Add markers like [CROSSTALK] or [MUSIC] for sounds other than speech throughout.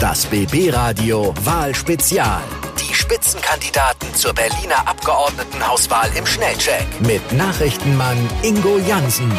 Das BB Radio Wahlspezial. Die Spitzenkandidaten zur Berliner Abgeordnetenhauswahl im Schnellcheck mit Nachrichtenmann Ingo Jansen.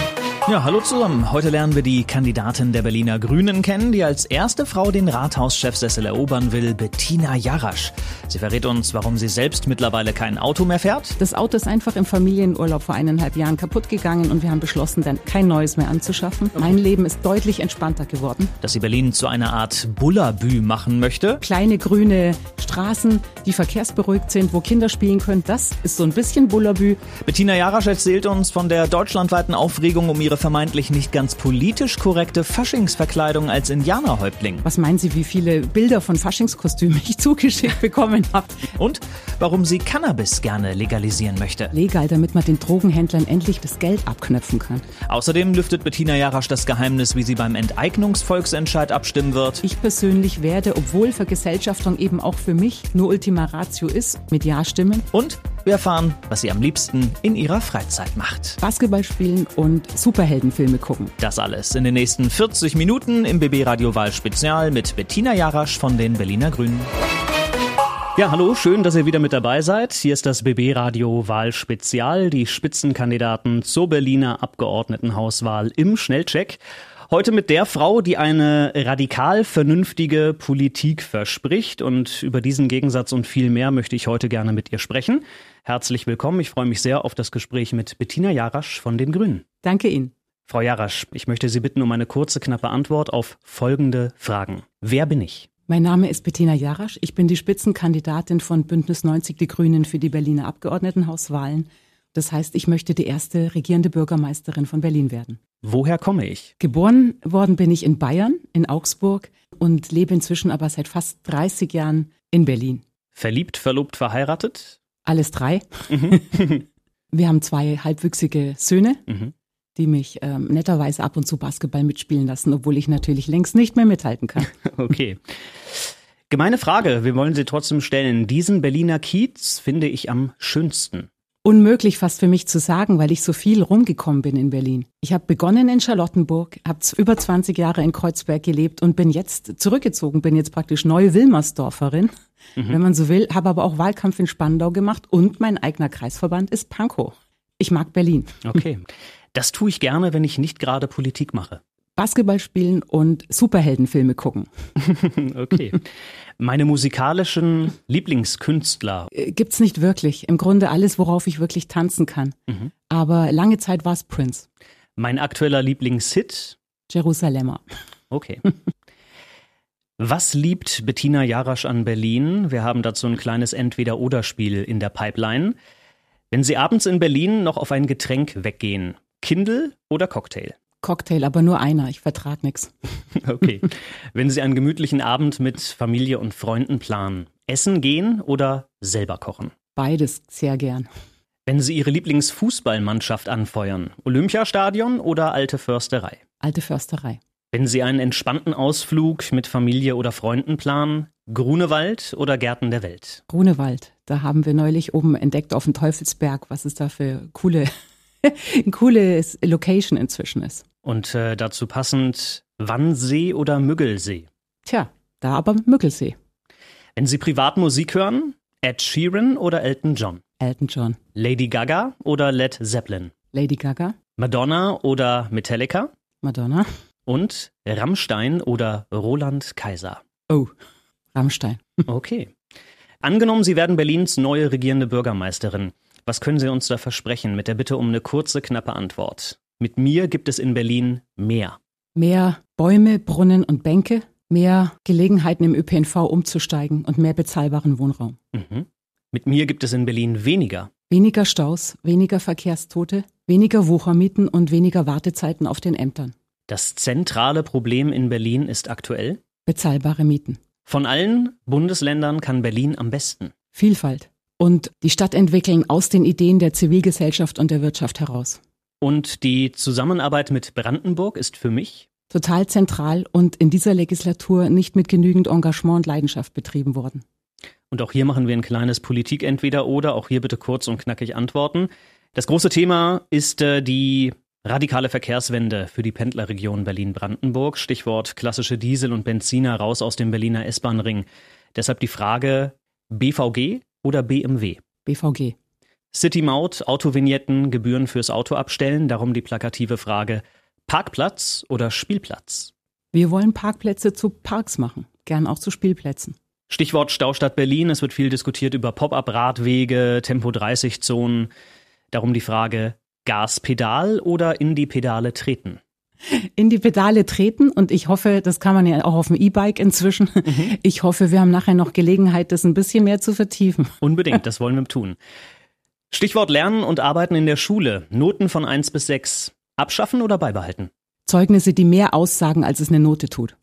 Ja, hallo zusammen. Heute lernen wir die Kandidatin der Berliner Grünen kennen, die als erste Frau den Rathauschefsessel erobern will, Bettina Jarasch. Sie verrät uns, warum sie selbst mittlerweile kein Auto mehr fährt. Das Auto ist einfach im Familienurlaub vor eineinhalb Jahren kaputt gegangen und wir haben beschlossen, dann kein neues mehr anzuschaffen. Mein Leben ist deutlich entspannter geworden. Dass sie Berlin zu einer Art Bullabü machen möchte. Kleine grüne Straßen, die verkehrsberuhigt sind, wo Kinder spielen können, das ist so ein bisschen Bullabü. Bettina Jarasch erzählt uns von der deutschlandweiten Aufregung um ihre ihre vermeintlich nicht ganz politisch korrekte Faschingsverkleidung als Indianerhäuptling. Was meinen Sie, wie viele Bilder von Faschingskostümen ich [LAUGHS] zugeschickt bekommen habe? Und warum sie Cannabis gerne legalisieren möchte. Legal, damit man den Drogenhändlern endlich das Geld abknöpfen kann. Außerdem lüftet Bettina Jarasch das Geheimnis, wie sie beim Enteignungsvolksentscheid abstimmen wird. Ich persönlich werde, obwohl Vergesellschaftung eben auch für mich nur Ultima Ratio ist, mit Ja stimmen. Und wir erfahren, was sie am liebsten in ihrer Freizeit macht. Basketball spielen und Superheldenfilme gucken. Das alles in den nächsten 40 Minuten im BB Radio Wahl Spezial mit Bettina Jarasch von den Berliner Grünen. Ja, hallo, schön, dass ihr wieder mit dabei seid. Hier ist das BB Radio Wahl Spezial, die Spitzenkandidaten zur Berliner Abgeordnetenhauswahl im Schnellcheck. Heute mit der Frau, die eine radikal vernünftige Politik verspricht. Und über diesen Gegensatz und viel mehr möchte ich heute gerne mit ihr sprechen. Herzlich willkommen. Ich freue mich sehr auf das Gespräch mit Bettina Jarasch von den Grünen. Danke Ihnen. Frau Jarasch, ich möchte Sie bitten um eine kurze, knappe Antwort auf folgende Fragen. Wer bin ich? Mein Name ist Bettina Jarasch. Ich bin die Spitzenkandidatin von Bündnis 90 Die Grünen für die Berliner Abgeordnetenhauswahlen. Das heißt, ich möchte die erste regierende Bürgermeisterin von Berlin werden. Woher komme ich? Geboren worden bin ich in Bayern, in Augsburg und lebe inzwischen aber seit fast 30 Jahren in Berlin. Verliebt, verlobt, verheiratet? Alles drei. Mhm. [LAUGHS] Wir haben zwei halbwüchsige Söhne, mhm. die mich ähm, netterweise ab und zu Basketball mitspielen lassen, obwohl ich natürlich längst nicht mehr mithalten kann. [LAUGHS] okay. Gemeine Frage, wir wollen sie trotzdem stellen. Diesen Berliner Kiez finde ich am schönsten unmöglich fast für mich zu sagen, weil ich so viel rumgekommen bin in Berlin. Ich habe begonnen in Charlottenburg, habe über 20 Jahre in Kreuzberg gelebt und bin jetzt zurückgezogen, bin jetzt praktisch neue Wilmersdorferin, mhm. wenn man so will, habe aber auch Wahlkampf in Spandau gemacht und mein eigener Kreisverband ist Pankow. Ich mag Berlin. Okay. Das tue ich gerne, wenn ich nicht gerade Politik mache. Basketball spielen und Superheldenfilme gucken. [LAUGHS] okay. Meine musikalischen Lieblingskünstler? Äh, gibt's nicht wirklich. Im Grunde alles, worauf ich wirklich tanzen kann. Mhm. Aber lange Zeit war es Prince. Mein aktueller Lieblingshit? Jerusalemer. Okay. Was liebt Bettina Jarasch an Berlin? Wir haben dazu ein kleines Entweder-Oder-Spiel in der Pipeline. Wenn Sie abends in Berlin noch auf ein Getränk weggehen, Kindle oder Cocktail? Cocktail, aber nur einer. Ich vertrag nichts. [LAUGHS] Okay. Wenn Sie einen gemütlichen Abend mit Familie und Freunden planen, essen gehen oder selber kochen? Beides sehr gern. Wenn Sie Ihre Lieblingsfußballmannschaft anfeuern, Olympiastadion oder alte Försterei? Alte Försterei. Wenn Sie einen entspannten Ausflug mit Familie oder Freunden planen, Grunewald oder Gärten der Welt? Grunewald. Da haben wir neulich oben entdeckt auf dem Teufelsberg, was es da für coole, [LAUGHS] ein cooles Location inzwischen ist. Und äh, dazu passend Wannsee oder Müggelsee? Tja, da aber Müggelsee. Wenn Sie Privatmusik hören, Ed Sheeran oder Elton John? Elton John. Lady Gaga oder Led Zeppelin? Lady Gaga. Madonna oder Metallica? Madonna. Und Rammstein oder Roland Kaiser? Oh, Rammstein. [LAUGHS] Okay. Angenommen, Sie werden Berlins neue regierende Bürgermeisterin. Was können Sie uns da versprechen? Mit der Bitte um eine kurze, knappe Antwort. Mit mir gibt es in Berlin mehr. Mehr Bäume, Brunnen und Bänke, mehr Gelegenheiten im ÖPNV umzusteigen und mehr bezahlbaren Wohnraum. Mhm. Mit mir gibt es in Berlin weniger. Weniger Staus, weniger Verkehrstote, weniger Wuchermieten und weniger Wartezeiten auf den Ämtern. Das zentrale Problem in Berlin ist aktuell bezahlbare Mieten. Von allen Bundesländern kann Berlin am besten. Vielfalt. Und die Stadt entwickeln aus den Ideen der Zivilgesellschaft und der Wirtschaft heraus. Und die Zusammenarbeit mit Brandenburg ist für mich total zentral und in dieser Legislatur nicht mit genügend Engagement und Leidenschaft betrieben worden. Und auch hier machen wir ein kleines Politik entweder oder. Auch hier bitte kurz und knackig antworten. Das große Thema ist äh, die Radikale Verkehrswende für die Pendlerregion Berlin-Brandenburg. Stichwort klassische Diesel und Benziner raus aus dem Berliner S-Bahn-Ring. Deshalb die Frage BVG oder BMW? BVG. City-Maut, Autovignetten, Gebühren fürs Auto abstellen. Darum die plakative Frage Parkplatz oder Spielplatz? Wir wollen Parkplätze zu Parks machen, gern auch zu Spielplätzen. Stichwort Staustadt Berlin. Es wird viel diskutiert über Pop-up-Radwege, Tempo-30-Zonen. Darum die Frage, Gaspedal oder in die Pedale treten? in die Pedale treten und ich hoffe, das kann man ja auch auf dem E-Bike inzwischen. Mhm. Ich hoffe, wir haben nachher noch Gelegenheit, das ein bisschen mehr zu vertiefen. Unbedingt, das wollen wir tun. Stichwort Lernen und Arbeiten in der Schule. Noten von 1 bis 6. Abschaffen oder beibehalten? Zeugnisse, die mehr aussagen, als es eine Note tut.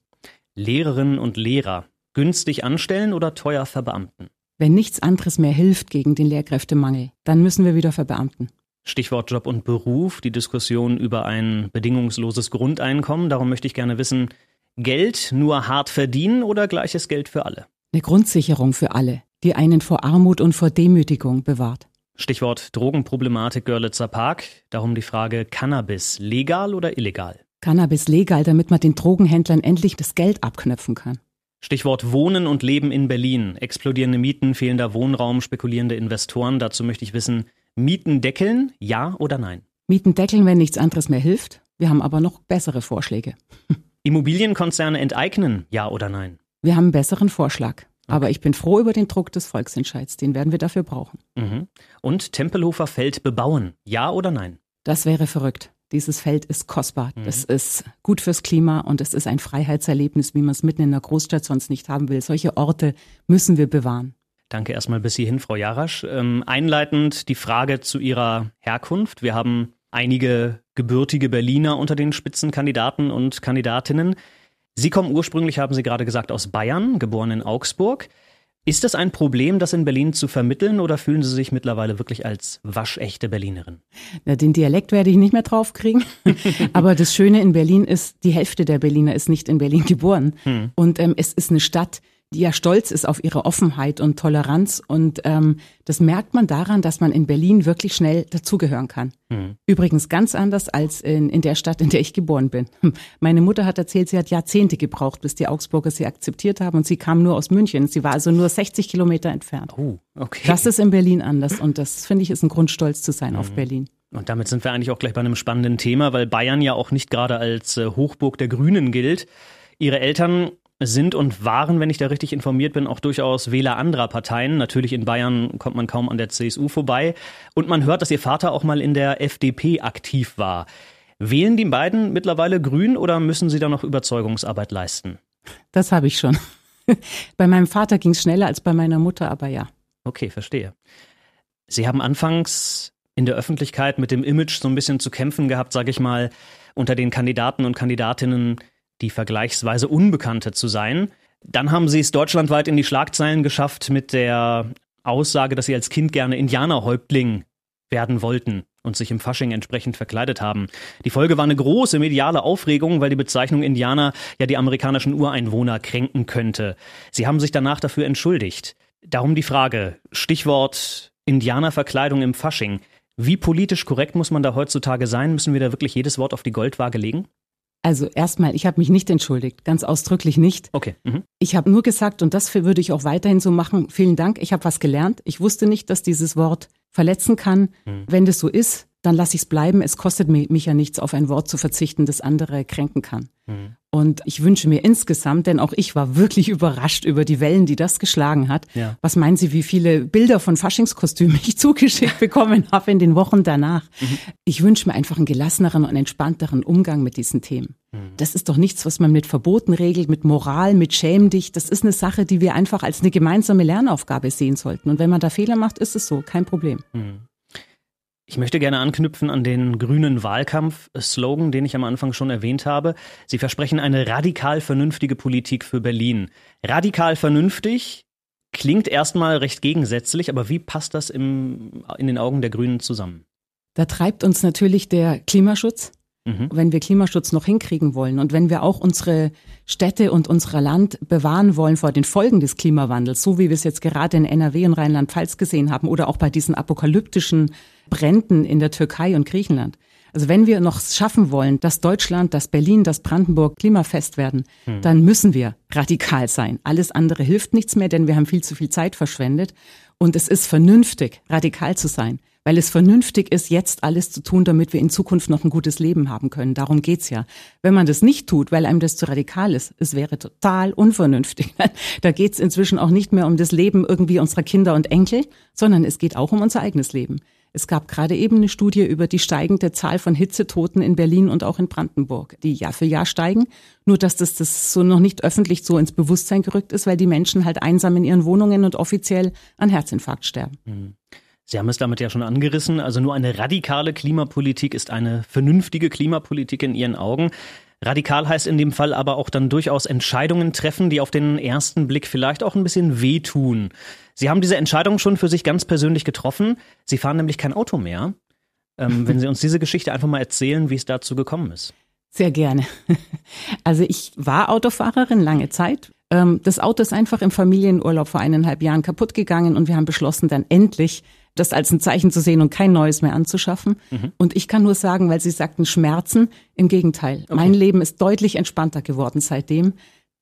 Lehrerinnen und Lehrer. Günstig anstellen oder teuer verbeamten? Wenn nichts anderes mehr hilft gegen den Lehrkräftemangel, dann müssen wir wieder verbeamten. Stichwort Job und Beruf, die Diskussion über ein bedingungsloses Grundeinkommen. Darum möchte ich gerne wissen, Geld nur hart verdienen oder gleiches Geld für alle? Eine Grundsicherung für alle, die einen vor Armut und vor Demütigung bewahrt. Stichwort Drogenproblematik Görlitzer Park. Darum die Frage Cannabis legal oder illegal? Cannabis legal, damit man den Drogenhändlern endlich das Geld abknöpfen kann. Stichwort Wohnen und Leben in Berlin. Explodierende Mieten, fehlender Wohnraum, spekulierende Investoren. Dazu möchte ich wissen, Mieten deckeln, ja oder nein? Mieten deckeln, wenn nichts anderes mehr hilft. Wir haben aber noch bessere Vorschläge. [LAUGHS] Immobilienkonzerne enteignen, ja oder nein? Wir haben einen besseren Vorschlag. Aber ich bin froh über den Druck des Volksentscheids. Den werden wir dafür brauchen. Mhm. Und Tempelhofer Feld bebauen, ja oder nein? Das wäre verrückt. Dieses Feld ist kostbar. Mhm. Das ist gut fürs Klima und es ist ein Freiheitserlebnis, wie man es mitten in der Großstadt sonst nicht haben will. Solche Orte müssen wir bewahren. Danke erstmal bis hierhin, Frau Jarasch. Ähm, einleitend die Frage zu Ihrer Herkunft. Wir haben einige gebürtige Berliner unter den Spitzenkandidaten und Kandidatinnen. Sie kommen ursprünglich, haben Sie gerade gesagt, aus Bayern, geboren in Augsburg. Ist das ein Problem, das in Berlin zu vermitteln oder fühlen Sie sich mittlerweile wirklich als waschechte Berlinerin? Na, den Dialekt werde ich nicht mehr draufkriegen. [LAUGHS] Aber das Schöne in Berlin ist, die Hälfte der Berliner ist nicht in Berlin geboren. Hm. Und ähm, es ist eine Stadt, die ja stolz ist auf ihre Offenheit und Toleranz. Und ähm, das merkt man daran, dass man in Berlin wirklich schnell dazugehören kann. Mhm. Übrigens ganz anders als in, in der Stadt, in der ich geboren bin. [LAUGHS] Meine Mutter hat erzählt, sie hat Jahrzehnte gebraucht, bis die Augsburger sie akzeptiert haben. Und sie kam nur aus München. Sie war also nur 60 Kilometer entfernt. Oh, okay. Das ist in Berlin anders. Und das finde ich ist ein Grund, stolz zu sein mhm. auf Berlin. Und damit sind wir eigentlich auch gleich bei einem spannenden Thema, weil Bayern ja auch nicht gerade als äh, Hochburg der Grünen gilt. Ihre Eltern sind und waren, wenn ich da richtig informiert bin, auch durchaus Wähler anderer Parteien. Natürlich in Bayern kommt man kaum an der CSU vorbei. Und man hört, dass ihr Vater auch mal in der FDP aktiv war. Wählen die beiden mittlerweile grün oder müssen sie da noch Überzeugungsarbeit leisten? Das habe ich schon. [LAUGHS] bei meinem Vater ging es schneller als bei meiner Mutter, aber ja. Okay, verstehe. Sie haben anfangs in der Öffentlichkeit mit dem Image so ein bisschen zu kämpfen gehabt, sage ich mal, unter den Kandidaten und Kandidatinnen die vergleichsweise Unbekannte zu sein. Dann haben sie es deutschlandweit in die Schlagzeilen geschafft mit der Aussage, dass sie als Kind gerne Indianerhäuptling werden wollten und sich im Fasching entsprechend verkleidet haben. Die Folge war eine große mediale Aufregung, weil die Bezeichnung Indianer ja die amerikanischen Ureinwohner kränken könnte. Sie haben sich danach dafür entschuldigt. Darum die Frage, Stichwort Indianerverkleidung im Fasching. Wie politisch korrekt muss man da heutzutage sein? Müssen wir da wirklich jedes Wort auf die Goldwaage legen? Also erstmal, ich habe mich nicht entschuldigt, ganz ausdrücklich nicht. Okay. Mhm. Ich habe nur gesagt, und das würde ich auch weiterhin so machen, vielen Dank, ich habe was gelernt. Ich wusste nicht, dass dieses Wort verletzen kann. Mhm. Wenn das so ist, dann lasse ich es bleiben. Es kostet mich ja nichts, auf ein Wort zu verzichten, das andere kränken kann. Mhm. Und ich wünsche mir insgesamt, denn auch ich war wirklich [LAUGHS] überrascht über die Wellen, die das geschlagen hat. Ja. Was meinen Sie, wie viele Bilder von Faschingskostümen [LAUGHS] ich zugeschickt [LAUGHS] bekommen habe in den Wochen danach? Mhm. Ich wünsche mir einfach einen gelasseneren und entspannteren Umgang mit diesen Themen. Mhm. Das ist doch nichts, was man mit Verboten regelt, mit Moral, mit Schäm dich. Das ist eine Sache, die wir einfach als eine gemeinsame Lernaufgabe sehen sollten. Und wenn man da Fehler macht, ist es so, kein Problem. Mhm. Ich möchte gerne anknüpfen an den grünen Wahlkampf-Slogan, den ich am Anfang schon erwähnt habe. Sie versprechen eine radikal vernünftige Politik für Berlin. Radikal vernünftig klingt erstmal recht gegensätzlich, aber wie passt das im, in den Augen der Grünen zusammen? Da treibt uns natürlich der Klimaschutz. Mhm. Wenn wir Klimaschutz noch hinkriegen wollen und wenn wir auch unsere Städte und unser Land bewahren wollen vor den Folgen des Klimawandels, so wie wir es jetzt gerade in NRW und Rheinland-Pfalz gesehen haben oder auch bei diesen apokalyptischen Bränden in der Türkei und Griechenland. Also wenn wir noch schaffen wollen, dass Deutschland, dass Berlin, dass Brandenburg klimafest werden, hm. dann müssen wir radikal sein. Alles andere hilft nichts mehr, denn wir haben viel zu viel Zeit verschwendet. Und es ist vernünftig, radikal zu sein weil es vernünftig ist, jetzt alles zu tun, damit wir in Zukunft noch ein gutes Leben haben können. Darum geht's ja. Wenn man das nicht tut, weil einem das zu radikal ist, es wäre total unvernünftig. [LAUGHS] Da geht's inzwischen auch nicht mehr um das Leben irgendwie unserer Kinder und Enkel, sondern es geht auch um unser eigenes Leben. Es gab gerade eben eine Studie über die steigende Zahl von Hitzetoten in Berlin und auch in Brandenburg, die Jahr für Jahr steigen. Nur dass das, das so noch nicht öffentlich so ins Bewusstsein gerückt ist, weil die Menschen halt einsam in ihren Wohnungen und offiziell an Herzinfarkt sterben. Mhm. Sie haben es damit ja schon angerissen. Also nur eine radikale Klimapolitik ist eine vernünftige Klimapolitik in Ihren Augen. Radikal heißt in dem Fall aber auch dann durchaus Entscheidungen treffen, die auf den ersten Blick vielleicht auch ein bisschen wehtun. Sie haben diese Entscheidung schon für sich ganz persönlich getroffen. Sie fahren nämlich kein Auto mehr. Ähm, [LAUGHS] wenn Sie uns diese Geschichte einfach mal erzählen, wie es dazu gekommen ist. Sehr gerne. [LAUGHS] Also ich war Autofahrerin lange Zeit. Ähm, das Auto ist einfach im Familienurlaub vor eineinhalb Jahren kaputt gegangen und wir haben beschlossen, dann endlich das als ein Zeichen zu sehen und kein neues mehr anzuschaffen. Mhm. Und ich kann nur sagen, weil Sie sagten Schmerzen, im Gegenteil. Okay. Mein Leben ist deutlich entspannter geworden seitdem.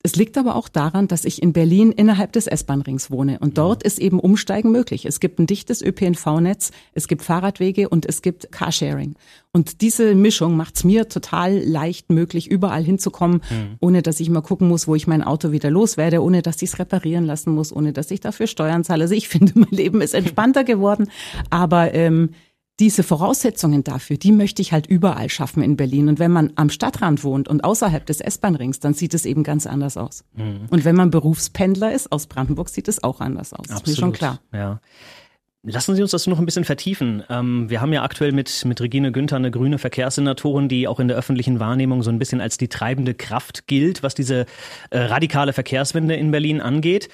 Es liegt aber auch daran, dass ich in Berlin innerhalb des S-Bahn-Rings wohne und dort ist eben Umsteigen möglich. Es gibt ein dichtes ÖPNV-Netz, es gibt Fahrradwege und es gibt Carsharing. Und diese Mischung macht es mir total leicht möglich, überall hinzukommen, mhm. ohne dass ich mal gucken muss, wo ich mein Auto wieder loswerde, ohne dass ich es reparieren lassen muss, ohne dass ich dafür Steuern zahle. Also ich [LAUGHS] finde, mein Leben ist entspannter geworden, aber ähm, diese Voraussetzungen dafür, die möchte ich halt überall schaffen in Berlin. Und wenn man am Stadtrand wohnt und außerhalb des S-Bahn-Rings, dann sieht es eben ganz anders aus. Mhm. Und wenn man Berufspendler ist aus Brandenburg, sieht es auch anders aus. Absolut. Ist mir schon klar. Ja. Lassen Sie uns das noch ein bisschen vertiefen. Ähm, wir haben ja aktuell mit, mit Regine Günther eine grüne Verkehrssenatorin, die auch in der öffentlichen Wahrnehmung so ein bisschen als die treibende Kraft gilt, was diese äh, radikale Verkehrswende in Berlin angeht.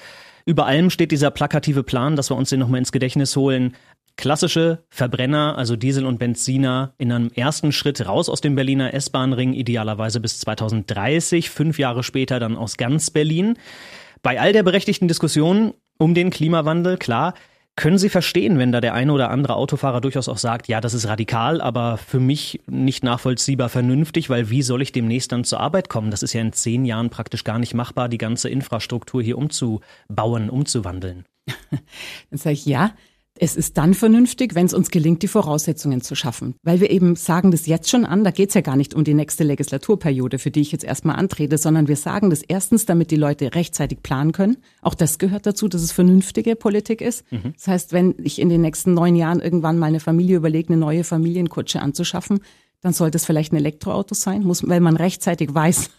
Über allem steht dieser plakative Plan, dass wir uns den nochmal ins Gedächtnis holen, klassische Verbrenner, also Diesel und Benziner, in einem ersten Schritt raus aus dem Berliner S-Bahn-Ring, idealerweise bis 2030, fünf Jahre später dann aus ganz Berlin. Bei all der berechtigten Diskussion um den Klimawandel, klar, können Sie verstehen, wenn da der eine oder andere Autofahrer durchaus auch sagt, ja, das ist radikal, aber für mich nicht nachvollziehbar vernünftig, weil wie soll ich demnächst dann zur Arbeit kommen? Das ist ja in zehn Jahren praktisch gar nicht machbar, die ganze Infrastruktur hier umzubauen, umzuwandeln. [LAUGHS] Dann sage ich, ja, es ist dann vernünftig, wenn es uns gelingt, die Voraussetzungen zu schaffen. Weil wir eben sagen das jetzt schon an, da geht es ja gar nicht um die nächste Legislaturperiode, für die ich jetzt erstmal antrete, sondern wir sagen das erstens, damit die Leute rechtzeitig planen können. Auch das gehört dazu, dass es vernünftige Politik ist. Mhm. Das heißt, wenn ich in den nächsten neun Jahren irgendwann mal eine Familie überlege, eine neue Familienkutsche anzuschaffen, dann sollte es vielleicht ein Elektroauto sein, muss, weil man rechtzeitig [LAUGHS] weiß,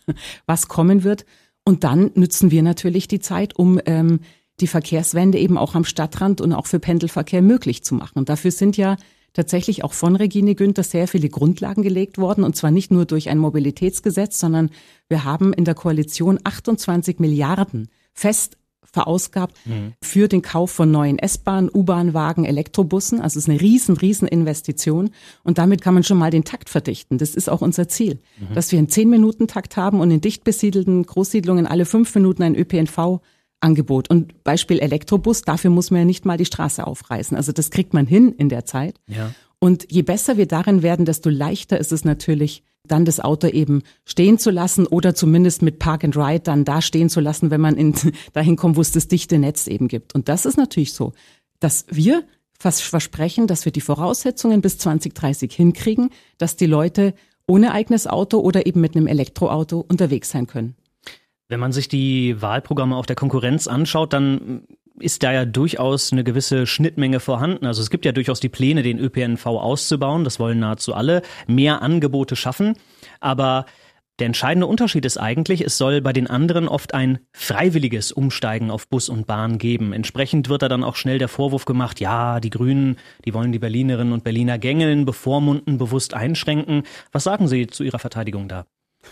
was kommen wird. Und dann nützen wir natürlich die Zeit, um ähm, die Verkehrswende eben auch am Stadtrand und auch für Pendelverkehr möglich zu machen. Und dafür sind ja tatsächlich auch von Regine Günther sehr viele Grundlagen gelegt worden. Und zwar nicht nur durch ein Mobilitätsgesetz, sondern wir haben in der Koalition 28 Milliarden fest verausgabt mhm. für den Kauf von neuen S-Bahn, U-Bahn-Wagen, Elektrobussen. Also es ist eine riesen, riesen Investition. Und damit kann man schon mal den Takt verdichten. Das ist auch unser Ziel, mhm. dass wir einen 10-Minuten-Takt haben und in dicht besiedelten Großsiedlungen alle fünf Minuten ein ÖPNV Angebot. Und Beispiel Elektrobus, dafür muss man ja nicht mal die Straße aufreißen. Also das kriegt man hin in der Zeit. Ja. Und je besser wir darin werden, desto leichter ist es natürlich, dann das Auto eben stehen zu lassen oder zumindest mit Park and Ride dann da stehen zu lassen, wenn man in, [LAUGHS] dahin kommt, wo es das dichte Netz eben gibt. Und das ist natürlich so, dass wir fast versprechen, dass wir die Voraussetzungen bis 2030 hinkriegen, dass die Leute ohne eigenes Auto oder eben mit einem Elektroauto unterwegs sein können. Wenn man sich die Wahlprogramme auf der Konkurrenz anschaut, dann ist da ja durchaus eine gewisse Schnittmenge vorhanden. Also es gibt ja durchaus die Pläne, den ÖPNV auszubauen. Das wollen nahezu alle. Mehr Angebote schaffen. Aber der entscheidende Unterschied ist eigentlich, es soll bei den anderen oft ein freiwilliges Umsteigen auf Bus und Bahn geben. Entsprechend wird da dann auch schnell der Vorwurf gemacht, ja, die Grünen, die wollen die Berlinerinnen und Berliner gängeln, bevormunden, bewusst einschränken. Was sagen Sie zu Ihrer Verteidigung da?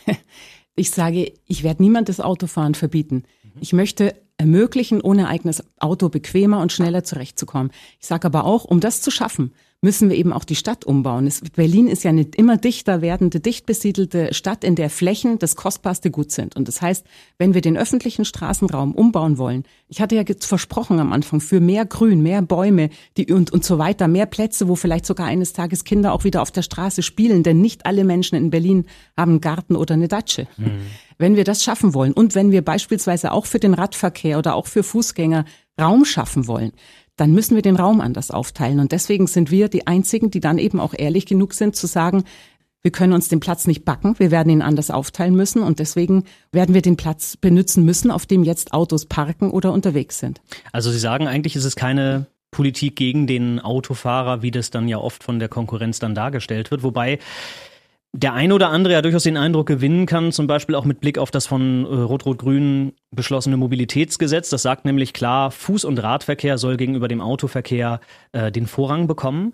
[LAUGHS] Ich sage, ich werde niemand das Autofahren verbieten. Ich möchte ermöglichen, ohne eigenes Auto bequemer und schneller zurechtzukommen. Ich sage aber auch, um das zu schaffen, müssen wir eben auch die Stadt umbauen. Es, Berlin ist ja eine immer dichter werdende, dicht besiedelte Stadt, in der Flächen das kostbarste Gut sind. Und das heißt, wenn wir den öffentlichen Straßenraum umbauen wollen, ich hatte ja versprochen am Anfang, für mehr Grün, mehr Bäume die, und, und so weiter, mehr Plätze, wo vielleicht sogar eines Tages Kinder auch wieder auf der Straße spielen, denn nicht alle Menschen in Berlin haben einen Garten oder eine Datsche. Mhm. Wenn wir das schaffen wollen und wenn wir beispielsweise auch für den Radverkehr oder auch für Fußgänger Raum schaffen wollen, dann müssen wir den Raum anders aufteilen. Und deswegen sind wir die Einzigen, die dann eben auch ehrlich genug sind zu sagen, wir können uns den Platz nicht backen, wir werden ihn anders aufteilen müssen und deswegen werden wir den Platz benutzen müssen, auf dem jetzt Autos parken oder unterwegs sind. Also Sie sagen, eigentlich ist es keine Politik gegen den Autofahrer, wie das dann ja oft von der Konkurrenz dann dargestellt wird, wobei der ein oder andere ja durchaus den Eindruck gewinnen kann, zum Beispiel auch mit Blick auf das von äh, Rot-Rot-Grün beschlossene Mobilitätsgesetz. Das sagt nämlich klar, Fuß- und Radverkehr soll gegenüber dem Autoverkehr äh, den Vorrang bekommen.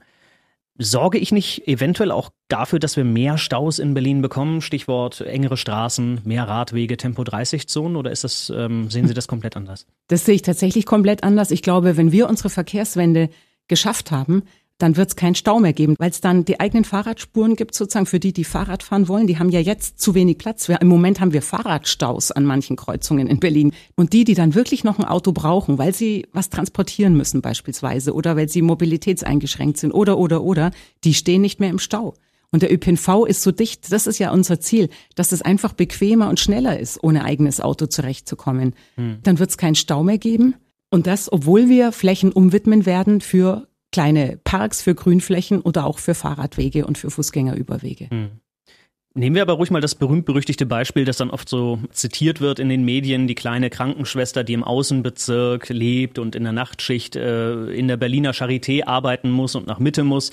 Sorge ich nicht eventuell auch dafür, dass wir mehr Staus in Berlin bekommen? Stichwort engere Straßen, mehr Radwege, Tempo 30 Zonen oder ist das, ähm, sehen Sie das komplett anders? Das sehe ich tatsächlich komplett anders. Ich glaube, wenn wir unsere Verkehrswende geschafft haben, dann wird es keinen Stau mehr geben, weil es dann die eigenen Fahrradspuren gibt, sozusagen für die, die Fahrrad fahren wollen. Die haben ja jetzt zu wenig Platz. Im Moment haben wir Fahrradstaus an manchen Kreuzungen in Berlin. Und die, die dann wirklich noch ein Auto brauchen, weil sie was transportieren müssen beispielsweise oder weil sie mobilitätseingeschränkt sind oder, oder, oder, die stehen nicht mehr im Stau. Und der ÖPNV ist so dicht, das ist ja unser Ziel, dass es einfach bequemer und schneller ist, ohne eigenes Auto zurechtzukommen. Hm. Dann wird es keinen Stau mehr geben. Und das, obwohl wir Flächen umwidmen werden für kleine Parks für Grünflächen oder auch für Fahrradwege und für Fußgängerüberwege. Hm. Nehmen wir aber ruhig mal das berühmt-berüchtigte Beispiel, das dann oft so zitiert wird in den Medien, die kleine Krankenschwester, die im Außenbezirk lebt und in der Nachtschicht äh, in der Berliner Charité arbeiten muss und nach Mitte muss.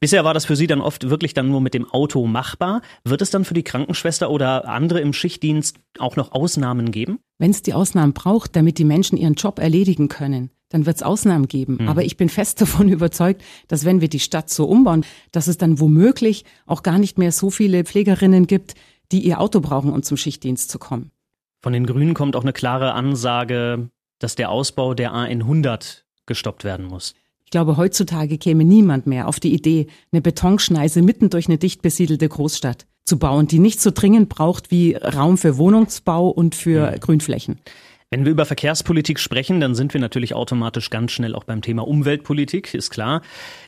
Bisher war das für Sie dann oft wirklich dann nur mit dem Auto machbar. Wird es dann für die Krankenschwester oder andere im Schichtdienst auch noch Ausnahmen geben? Wenn es die Ausnahmen braucht, damit die Menschen ihren Job erledigen können, dann wird es Ausnahmen geben. Mhm. Aber ich bin fest [LAUGHS] davon überzeugt, dass wenn wir die Stadt so umbauen, dass es dann womöglich auch gar nicht mehr so viele Pflegerinnen gibt, die ihr Auto brauchen, um zum Schichtdienst zu kommen. Von den Grünen kommt auch eine klare Ansage, dass der Ausbau der A100 gestoppt werden muss. Ich glaube, heutzutage käme niemand mehr auf die Idee, eine Betonschneise mitten durch eine dicht besiedelte Großstadt zu bauen, die nicht so dringend braucht wie Raum für Wohnungsbau und für mhm. Grünflächen. Wenn wir über Verkehrspolitik sprechen, dann sind wir natürlich automatisch ganz schnell auch beim Thema Umweltpolitik, ist klar.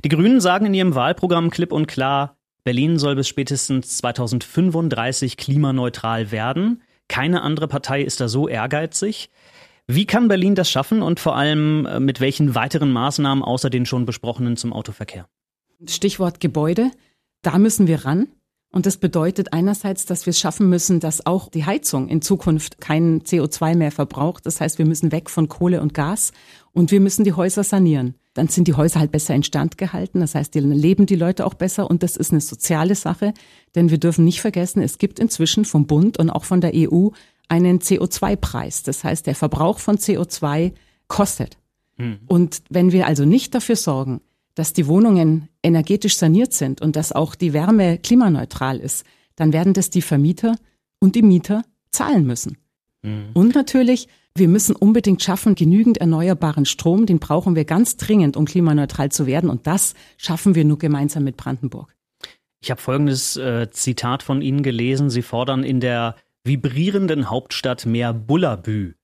Die Grünen sagen in ihrem Wahlprogramm klipp und klar, Berlin soll bis spätestens 2035 klimaneutral werden. Keine andere Partei ist da so ehrgeizig. Wie kann Berlin das schaffen und vor allem äh, mit welchen weiteren Maßnahmen außer den schon besprochenen zum Autoverkehr? Stichwort Gebäude. Da müssen wir ran. Und das bedeutet einerseits, dass wir es schaffen müssen, dass auch die Heizung in Zukunft kein CO2 mehr verbraucht. Das heißt, wir müssen weg von Kohle und Gas und wir müssen die Häuser sanieren. Dann sind die Häuser halt besser instand gehalten. Das heißt, die leben die Leute auch besser und das ist eine soziale Sache. Denn wir dürfen nicht vergessen, es gibt inzwischen vom Bund und auch von der EU einen CO2-Preis. Das heißt, der Verbrauch von CO2 kostet. Hm. Und wenn wir also nicht dafür sorgen, dass die Wohnungen energetisch saniert sind und dass auch die Wärme klimaneutral ist, dann werden das die Vermieter und die Mieter zahlen müssen. Mhm. Und natürlich, wir müssen unbedingt schaffen, genügend erneuerbaren Strom, den brauchen wir ganz dringend, um klimaneutral zu werden. Und das schaffen wir nur gemeinsam mit Brandenburg. Ich habe folgendes äh, Zitat von Ihnen gelesen. Sie fordern in der vibrierenden Hauptstadt mehr Bullabü.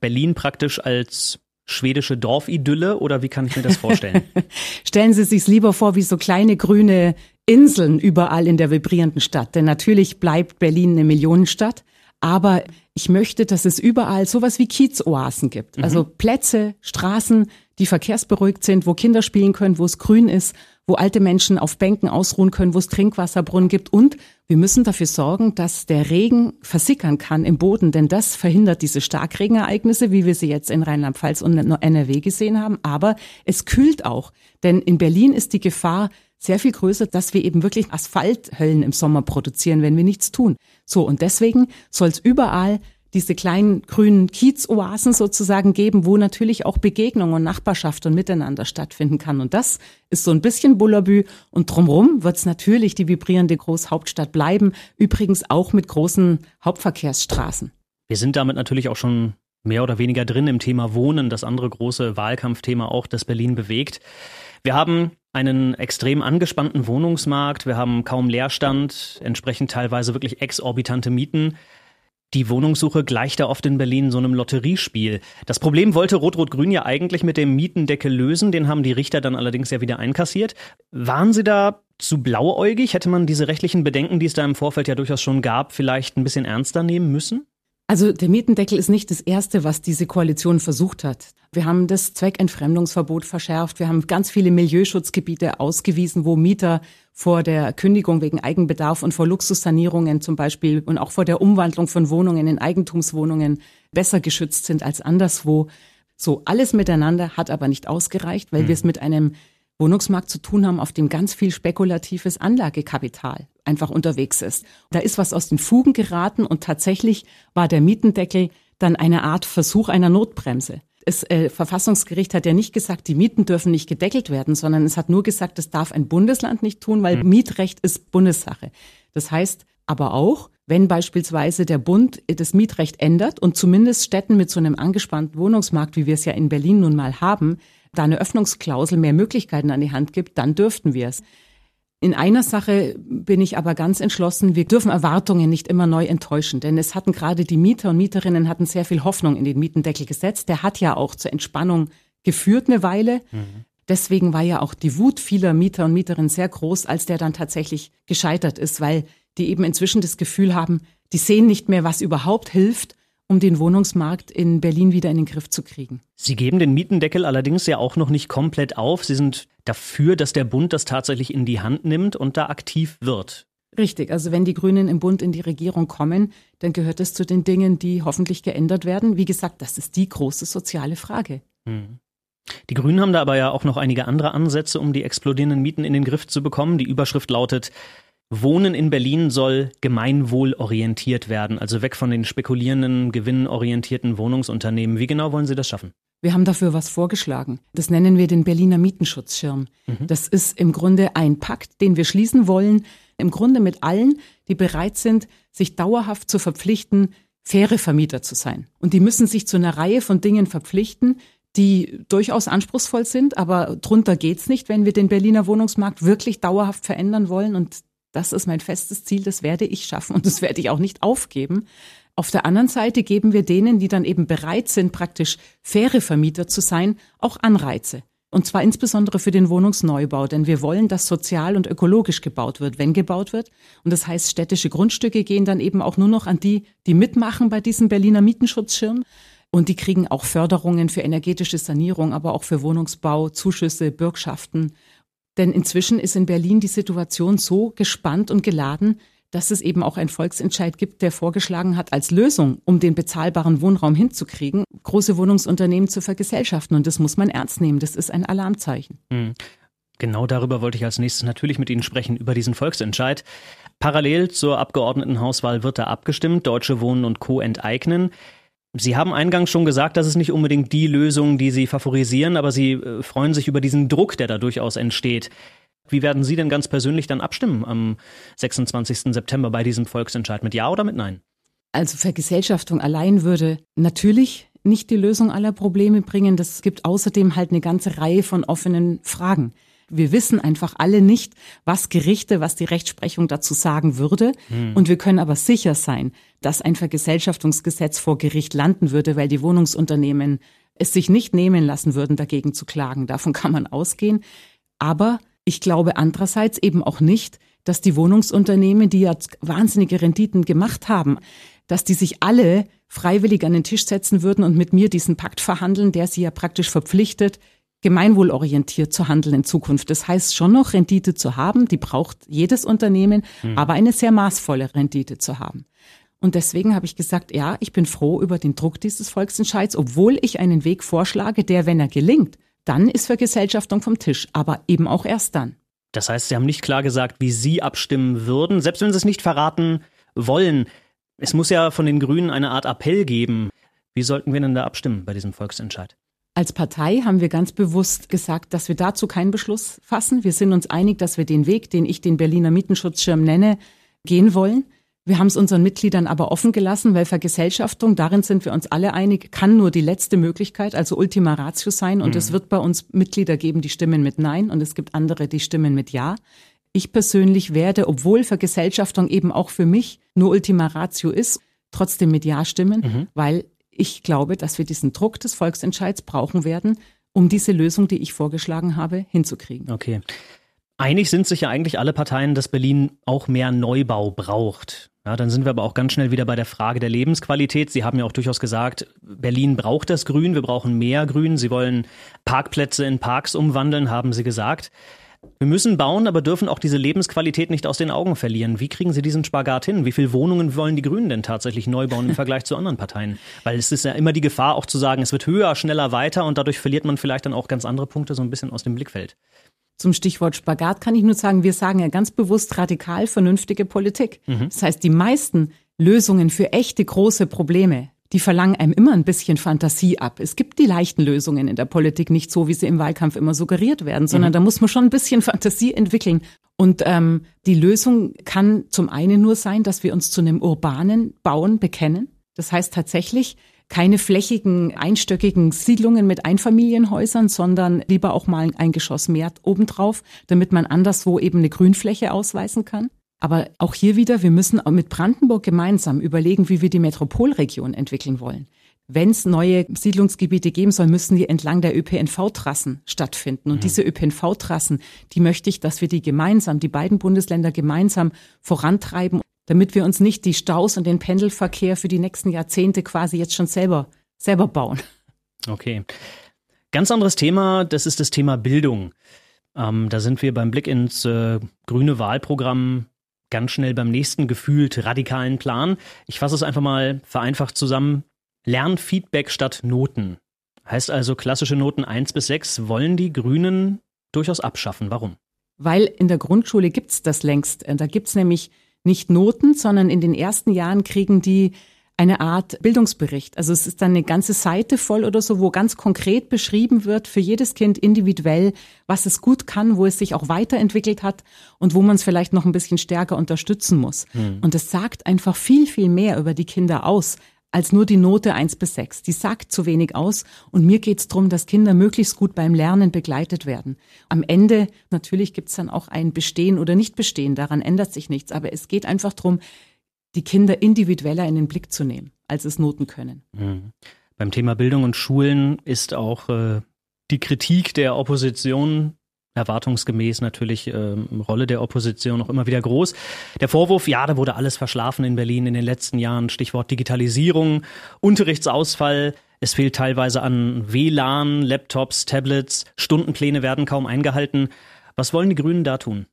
Berlin praktisch als schwedische Dorfidylle oder wie kann ich mir das vorstellen? [LAUGHS] Stellen Sie sich lieber vor wie so kleine grüne Inseln überall in der vibrierenden Stadt. Denn natürlich bleibt Berlin eine Millionenstadt. Aber ich möchte, dass es überall sowas wie Kiezoasen gibt. Mhm. Also Plätze, Straßen, die verkehrsberuhigt sind, wo Kinder spielen können, wo es grün ist, wo alte Menschen auf Bänken ausruhen können, wo es Trinkwasserbrunnen gibt. Und wir müssen dafür sorgen, dass der Regen versickern kann im Boden, denn das verhindert diese Starkregenereignisse, wie wir sie jetzt in Rheinland-Pfalz und NRW gesehen haben. Aber es kühlt auch, denn in Berlin ist die Gefahr sehr viel größer, dass wir eben wirklich Asphalthöllen im Sommer produzieren, wenn wir nichts tun. So, und deswegen soll es überall diese kleinen grünen Kiezoasen sozusagen geben, wo natürlich auch Begegnung und Nachbarschaft und Miteinander stattfinden kann. Und das ist so ein bisschen Bullabü. Und drumherum wird es natürlich die vibrierende Großhauptstadt bleiben, übrigens auch mit großen Hauptverkehrsstraßen. Wir sind damit natürlich auch schon mehr oder weniger drin im Thema Wohnen, das andere große Wahlkampfthema auch, das Berlin bewegt. Wir haben einen extrem angespannten Wohnungsmarkt. Wir haben kaum Leerstand, entsprechend teilweise wirklich exorbitante Mieten. Die Wohnungssuche gleicht da oft in Berlin so einem Lotteriespiel. Das Problem wollte Rot-Rot-Grün ja eigentlich mit dem Mietendeckel lösen, den haben die Richter dann allerdings ja wieder einkassiert. Waren Sie da zu blauäugig? Hätte man diese rechtlichen Bedenken, die es da im Vorfeld ja durchaus schon gab, vielleicht ein bisschen ernster nehmen müssen? Also der Mietendeckel ist nicht das Erste, was diese Koalition versucht hat. Wir haben das Zweckentfremdungsverbot verschärft. Wir haben ganz viele Milieuschutzgebiete ausgewiesen, wo Mieter vor der Kündigung wegen Eigenbedarf und vor Luxussanierungen zum Beispiel und auch vor der Umwandlung von Wohnungen in Eigentumswohnungen besser geschützt sind als anderswo. So alles miteinander hat aber nicht ausgereicht, weil hm. wir es mit einem Wohnungsmarkt zu tun haben, auf dem ganz viel spekulatives Anlagekapital einfach unterwegs ist. Da ist was aus den Fugen geraten und tatsächlich war der Mietendeckel dann eine Art Versuch einer Notbremse. Das äh, Verfassungsgericht hat ja nicht gesagt, die Mieten dürfen nicht gedeckelt werden, sondern es hat nur gesagt, das darf ein Bundesland nicht tun, weil mhm. Mietrecht ist Bundessache. Das heißt aber auch, wenn beispielsweise der Bund das Mietrecht ändert und zumindest Städten mit so einem angespannten Wohnungsmarkt, wie wir es ja in Berlin nun mal haben, da eine Öffnungsklausel mehr Möglichkeiten an die Hand gibt, dann dürften wir es. In einer Sache bin ich aber ganz entschlossen, wir dürfen Erwartungen nicht immer neu enttäuschen, denn es hatten gerade die Mieter und Mieterinnen hatten sehr viel Hoffnung in den Mietendeckel gesetzt. Der hat ja auch zur Entspannung geführt eine Weile. Mhm. Deswegen war ja auch die Wut vieler Mieter und Mieterinnen sehr groß, als der dann tatsächlich gescheitert ist, weil die eben inzwischen das Gefühl haben, die sehen nicht mehr, was überhaupt hilft um den Wohnungsmarkt in Berlin wieder in den Griff zu kriegen. Sie geben den Mietendeckel allerdings ja auch noch nicht komplett auf. Sie sind dafür, dass der Bund das tatsächlich in die Hand nimmt und da aktiv wird. Richtig, also wenn die Grünen im Bund in die Regierung kommen, dann gehört es zu den Dingen, die hoffentlich geändert werden. Wie gesagt, das ist die große soziale Frage. Hm. Die Grünen haben da aber ja auch noch einige andere Ansätze, um die explodierenden Mieten in den Griff zu bekommen. Die Überschrift lautet Wohnen in Berlin soll gemeinwohlorientiert werden, also weg von den spekulierenden, gewinnorientierten Wohnungsunternehmen. Wie genau wollen Sie das schaffen? Wir haben dafür was vorgeschlagen. Das nennen wir den Berliner Mietenschutzschirm. Mhm. Das ist im Grunde ein Pakt, den wir schließen wollen, im Grunde mit allen, die bereit sind, sich dauerhaft zu verpflichten, faire Vermieter zu sein. Und die müssen sich zu einer Reihe von Dingen verpflichten, die durchaus anspruchsvoll sind, aber drunter geht's nicht, wenn wir den Berliner Wohnungsmarkt wirklich dauerhaft verändern wollen. Und das ist mein festes Ziel, das werde ich schaffen und das werde ich auch nicht aufgeben. Auf der anderen Seite geben wir denen, die dann eben bereit sind, praktisch faire Vermieter zu sein, auch Anreize. Und zwar insbesondere für den Wohnungsneubau, denn wir wollen, dass sozial und ökologisch gebaut wird, wenn gebaut wird. Und das heißt, städtische Grundstücke gehen dann eben auch nur noch an die, die mitmachen bei diesem Berliner Mietenschutzschirm. Und die kriegen auch Förderungen für energetische Sanierung, aber auch für Wohnungsbau, Zuschüsse, Bürgschaften denn inzwischen ist in Berlin die Situation so gespannt und geladen, dass es eben auch einen Volksentscheid gibt, der vorgeschlagen hat, als Lösung, um den bezahlbaren Wohnraum hinzukriegen, große Wohnungsunternehmen zu vergesellschaften. Und das muss man ernst nehmen. Das ist ein Alarmzeichen. Mhm. Genau darüber wollte ich als nächstes natürlich mit Ihnen sprechen, über diesen Volksentscheid. Parallel zur Abgeordnetenhauswahl wird da abgestimmt, Deutsche Wohnen und Co. enteignen. Sie haben eingangs schon gesagt, das ist nicht unbedingt die Lösung, die Sie favorisieren, aber Sie äh, freuen sich über diesen Druck, der da durchaus entsteht. Wie werden Sie denn ganz persönlich dann abstimmen am 26. September bei diesem Volksentscheid? Mit Ja oder mit Nein? Also Vergesellschaftung allein würde natürlich nicht die Lösung aller Probleme bringen. Das gibt außerdem halt eine ganze Reihe von offenen Fragen. Wir wissen einfach alle nicht, was Gerichte, was die Rechtsprechung dazu sagen würde. Hm. Und wir können aber sicher sein, dass ein Vergesellschaftungsgesetz vor Gericht landen würde, weil die Wohnungsunternehmen es sich nicht nehmen lassen würden, dagegen zu klagen. Davon kann man ausgehen. Aber ich glaube andererseits eben auch nicht, dass die Wohnungsunternehmen, die ja wahnsinnige Renditen gemacht haben, dass die sich alle freiwillig an den Tisch setzen würden und mit mir diesen Pakt verhandeln, der sie ja praktisch verpflichtet, gemeinwohlorientiert zu handeln in Zukunft. Das heißt schon noch Rendite zu haben, die braucht jedes Unternehmen, mhm. aber eine sehr maßvolle Rendite zu haben. Und deswegen habe ich gesagt, ja, ich bin froh über den Druck dieses Volksentscheids, obwohl ich einen Weg vorschlage, der, wenn er gelingt, dann ist Vergesellschaftung vom Tisch, aber eben auch erst dann. Das heißt, Sie haben nicht klar gesagt, wie Sie abstimmen würden, selbst wenn Sie es nicht verraten wollen. Es muss ja von den Grünen eine Art Appell geben. Wie sollten wir denn da abstimmen bei diesem Volksentscheid? Als Partei haben wir ganz bewusst gesagt, dass wir dazu keinen Beschluss fassen. Wir sind uns einig, dass wir den Weg, den ich den Berliner Mietenschutzschirm nenne, gehen wollen. Wir haben es unseren Mitgliedern aber offen gelassen, weil Vergesellschaftung, darin sind wir uns alle einig, kann nur die letzte Möglichkeit, also Ultima Ratio sein. Und mhm. es wird bei uns Mitglieder geben, die stimmen mit Nein und es gibt andere, die stimmen mit Ja. Ich persönlich werde, obwohl Vergesellschaftung eben auch für mich nur Ultima Ratio ist, trotzdem mit Ja stimmen, mhm. weil ich glaube, dass wir diesen Druck des Volksentscheids brauchen werden, um diese Lösung, die ich vorgeschlagen habe, hinzukriegen. Okay. Einig sind sich ja eigentlich alle Parteien, dass Berlin auch mehr Neubau braucht. Ja, dann sind wir aber auch ganz schnell wieder bei der Frage der Lebensqualität. Sie haben ja auch durchaus gesagt, Berlin braucht das Grün, wir brauchen mehr Grün. Sie wollen Parkplätze in Parks umwandeln, haben Sie gesagt. Wir müssen bauen, aber dürfen auch diese Lebensqualität nicht aus den Augen verlieren. Wie kriegen Sie diesen Spagat hin? Wie viele Wohnungen wollen die Grünen denn tatsächlich neu bauen im Vergleich zu anderen Parteien? Weil es ist ja immer die Gefahr, auch zu sagen, es wird höher, schneller, weiter und dadurch verliert man vielleicht dann auch ganz andere Punkte so ein bisschen aus dem Blickfeld. Zum Stichwort Spagat kann ich nur sagen, wir sagen ja ganz bewusst radikal vernünftige Politik. Mhm. Das heißt, die meisten Lösungen für echte große Probleme, die verlangen einem immer ein bisschen Fantasie ab. Es gibt die leichten Lösungen in der Politik nicht so, wie sie im Wahlkampf immer suggeriert werden, sondern mhm. da muss man schon ein bisschen [LAUGHS] Fantasie entwickeln. Und ähm, die Lösung kann zum einen nur sein, dass wir uns zu einem urbanen Bauen bekennen. Das heißt tatsächlich, keine flächigen, einstöckigen Siedlungen mit Einfamilienhäusern, sondern lieber auch mal ein Geschoss mehr obendrauf, damit man anderswo eben eine Grünfläche ausweisen kann. Aber auch hier wieder, wir müssen mit Brandenburg gemeinsam überlegen, wie wir die Metropolregion entwickeln wollen. Wenn es neue Siedlungsgebiete geben soll, müssen die entlang der ÖPNV-Trassen stattfinden. Und mhm. diese ÖPNV-Trassen, die möchte ich, dass wir die gemeinsam, die beiden Bundesländer gemeinsam vorantreiben damit wir uns nicht die Staus und den Pendelverkehr für die nächsten Jahrzehnte quasi jetzt schon selber, selber bauen. Okay. Ganz anderes Thema, das ist das Thema Bildung. Ähm, da sind wir beim Blick ins äh, grüne Wahlprogramm ganz schnell beim nächsten gefühlt radikalen Plan. Ich fasse es einfach mal vereinfacht zusammen. Lernfeedback statt Noten. Heißt also, klassische Noten 1 bis 6 wollen die Grünen durchaus abschaffen. Warum? Weil in der Grundschule gibt's das längst. Da gibt's nämlich nicht Noten, sondern in den ersten Jahren kriegen die eine Art Bildungsbericht. Also es ist dann eine ganze Seite voll oder so, wo ganz konkret beschrieben wird für jedes Kind individuell, was es gut kann, wo es sich auch weiterentwickelt hat und wo man es vielleicht noch ein bisschen stärker unterstützen muss. Mhm. Und es sagt einfach viel, viel mehr über die Kinder aus, als nur die Note eins bis sechs. Die sagt zu wenig aus und mir geht es darum, dass Kinder möglichst gut beim Lernen begleitet werden. Am Ende, natürlich gibt es dann auch ein Bestehen oder Nicht-Bestehen, daran ändert sich nichts, aber es geht einfach darum, die Kinder individueller in den Blick zu nehmen, als es Noten können. Mhm. Beim Thema Bildung und Schulen ist auch äh, die Kritik der Opposition erwartungsgemäß natürlich ähm, Rolle der Opposition noch immer wieder groß. Der Vorwurf, ja, da wurde alles verschlafen in Berlin in den letzten Jahren, Stichwort Digitalisierung, Unterrichtsausfall, es fehlt teilweise an WLAN, Laptops, Tablets, Stundenpläne werden kaum eingehalten. Was wollen die Grünen da tun?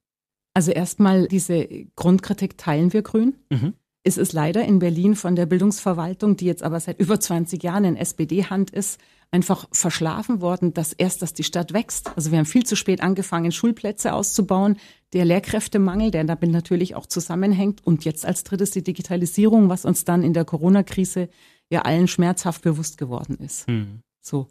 Also erstmal diese Grundkritik teilen wir Grün. Mhm. Es ist leider in Berlin von der Bildungsverwaltung, die jetzt aber seit über 20 Jahren in SPD-Hand ist, einfach verschlafen worden, dass erst, dass die Stadt wächst. Also wir haben viel zu spät angefangen, Schulplätze auszubauen. Der Lehrkräftemangel, der damit natürlich auch zusammenhängt. Und jetzt als drittes die Digitalisierung, was uns dann in der Corona-Krise ja allen schmerzhaft bewusst geworden ist. Mhm. So.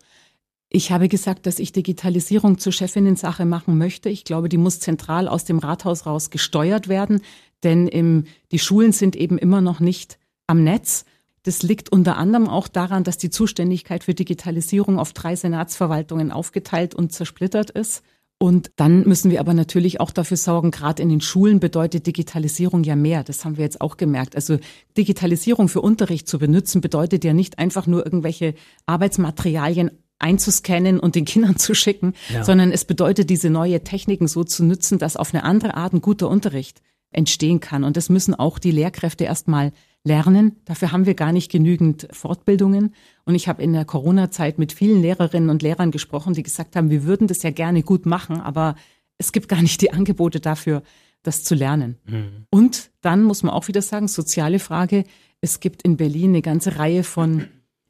Ich habe gesagt, dass ich Digitalisierung zur Chefinnen-Sache machen möchte. Ich glaube, die muss zentral aus dem Rathaus raus gesteuert werden, denn im, die Schulen sind eben immer noch nicht am Netz. Das liegt unter anderem auch daran, dass die Zuständigkeit für Digitalisierung auf drei Senatsverwaltungen aufgeteilt und zersplittert ist. Und dann müssen wir aber natürlich auch dafür sorgen, gerade in den Schulen bedeutet Digitalisierung ja mehr. Das haben wir jetzt auch gemerkt. Also Digitalisierung für Unterricht zu benutzen bedeutet ja nicht einfach nur irgendwelche Arbeitsmaterialien einzuscannen und den Kindern zu schicken, ja. sondern es bedeutet, diese neue Techniken so zu nutzen, dass auf eine andere Art ein guter Unterricht entstehen kann. Und das müssen auch die Lehrkräfte erstmal lernen. Dafür haben wir gar nicht genügend Fortbildungen. Und ich habe in der Corona-Zeit mit vielen Lehrerinnen und Lehrern gesprochen, die gesagt haben, wir würden das ja gerne gut machen, aber es gibt gar nicht die Angebote dafür, das zu lernen. Mhm. Und dann muss man auch wieder sagen, soziale Frage, es gibt in Berlin eine ganze Reihe von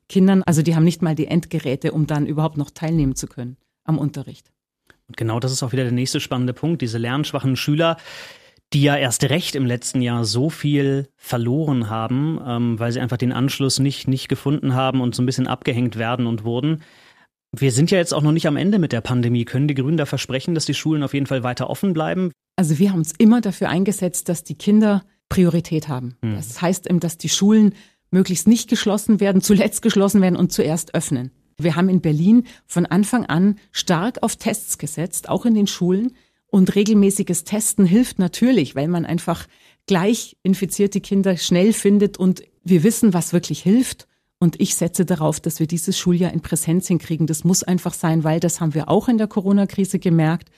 Kindern, also die haben nicht mal die Endgeräte, um dann überhaupt noch teilnehmen zu können am Unterricht. Und genau das ist auch wieder der nächste spannende Punkt. Diese lernschwachen Schüler, die ja erst recht im letzten Jahr so viel verloren haben, ähm, weil sie einfach den Anschluss nicht, nicht gefunden haben und so ein bisschen abgehängt werden und wurden. Wir sind ja jetzt auch noch nicht am Ende mit der Pandemie. Können die Grünen da versprechen, dass die Schulen auf jeden Fall weiter offen bleiben? Also wir haben uns immer dafür eingesetzt, dass die Kinder Priorität haben. Mhm. Das heißt, dass die Schulen möglichst nicht geschlossen werden, zuletzt geschlossen werden und zuerst öffnen. Wir haben in Berlin von Anfang an stark auf Tests gesetzt, auch in den Schulen. Und regelmäßiges Testen hilft natürlich, weil man einfach gleich infizierte Kinder schnell findet und wir wissen, was wirklich hilft. Und ich setze darauf, dass wir dieses Schuljahr in Präsenz hinkriegen. Das muss einfach sein, weil das haben wir auch in der Corona-Krise gemerkt.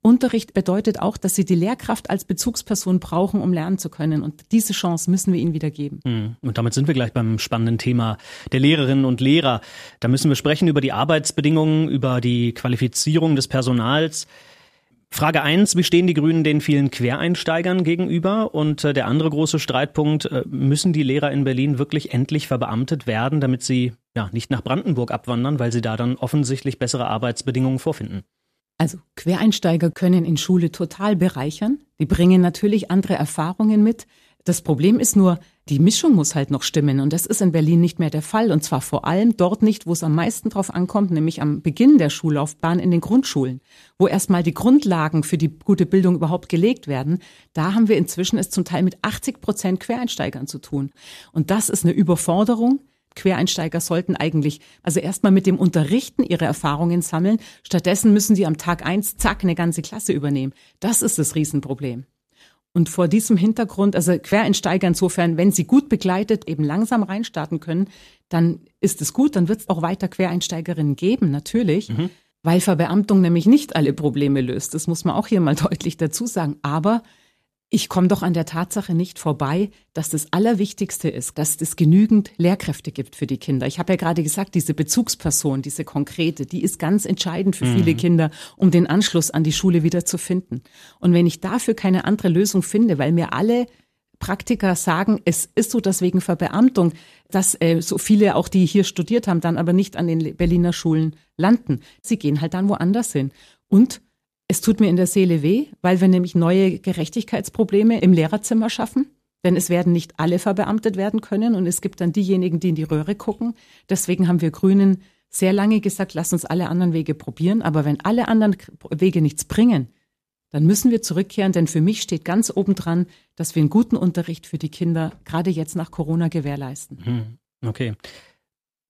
Unterricht bedeutet auch, dass sie die Lehrkraft als Bezugsperson brauchen, um lernen zu können. Und diese Chance müssen wir ihnen wieder geben. Hm. Und damit sind wir gleich beim spannenden Thema der Lehrerinnen und Lehrer. Da müssen wir sprechen über die Arbeitsbedingungen, über die Qualifizierung des Personals. Frage eins: wie stehen die Grünen den vielen Quereinsteigern gegenüber? Und äh, der andere große Streitpunkt, äh, müssen die Lehrer in Berlin wirklich endlich verbeamtet werden, damit sie ja nicht nach Brandenburg abwandern, weil sie da dann offensichtlich bessere Arbeitsbedingungen vorfinden? Also Quereinsteiger können in Schule total bereichern. Die bringen natürlich andere Erfahrungen mit. Das Problem ist nur, die Mischung muss halt noch stimmen und das ist in Berlin nicht mehr der Fall und zwar vor allem dort nicht, wo es am meisten drauf ankommt, nämlich am Beginn der Schullaufbahn in den Grundschulen, wo erstmal die Grundlagen für die gute Bildung überhaupt gelegt werden. Da haben wir inzwischen es zum Teil mit 80 Prozent Quereinsteigern zu tun und das ist eine Überforderung. Quereinsteiger sollten eigentlich also erstmal mit dem Unterrichten ihre Erfahrungen sammeln. Stattdessen müssen sie am Tag eins zack eine ganze Klasse übernehmen. Das ist das Riesenproblem. Und vor diesem Hintergrund, also Quereinsteiger insofern, wenn sie gut begleitet eben langsam reinstarten können, dann ist es gut, dann wird es auch weiter Quereinsteigerinnen geben, natürlich. Mhm. Weil Verbeamtung nämlich nicht alle Probleme löst. Das muss man auch hier mal [LAUGHS] deutlich dazu sagen. Aber ich komme doch an der Tatsache nicht vorbei, dass das Allerwichtigste ist, dass es genügend Lehrkräfte gibt für die Kinder. Ich habe ja gerade gesagt, diese Bezugsperson, diese konkrete, die ist ganz entscheidend für mhm. viele Kinder, um den Anschluss an die Schule wieder zu finden. Und wenn ich dafür keine andere Lösung finde, weil mir alle Praktiker sagen, es ist so, dass wegen Verbeamtung, dass äh, so viele auch, die hier studiert haben, dann aber nicht an den Berliner Schulen landen. Sie gehen halt dann woanders hin. Und es tut mir in der Seele weh, weil wir nämlich neue Gerechtigkeitsprobleme im Lehrerzimmer schaffen. Denn es werden nicht alle verbeamtet werden können und es gibt dann diejenigen, die in die Röhre gucken. Deswegen haben wir Grünen sehr lange gesagt, lass uns alle anderen Wege probieren. Aber wenn alle anderen Wege nichts bringen, dann müssen wir zurückkehren, denn für mich steht ganz oben dran, dass wir einen guten Unterricht für die Kinder gerade jetzt nach Corona gewährleisten. Hm, okay.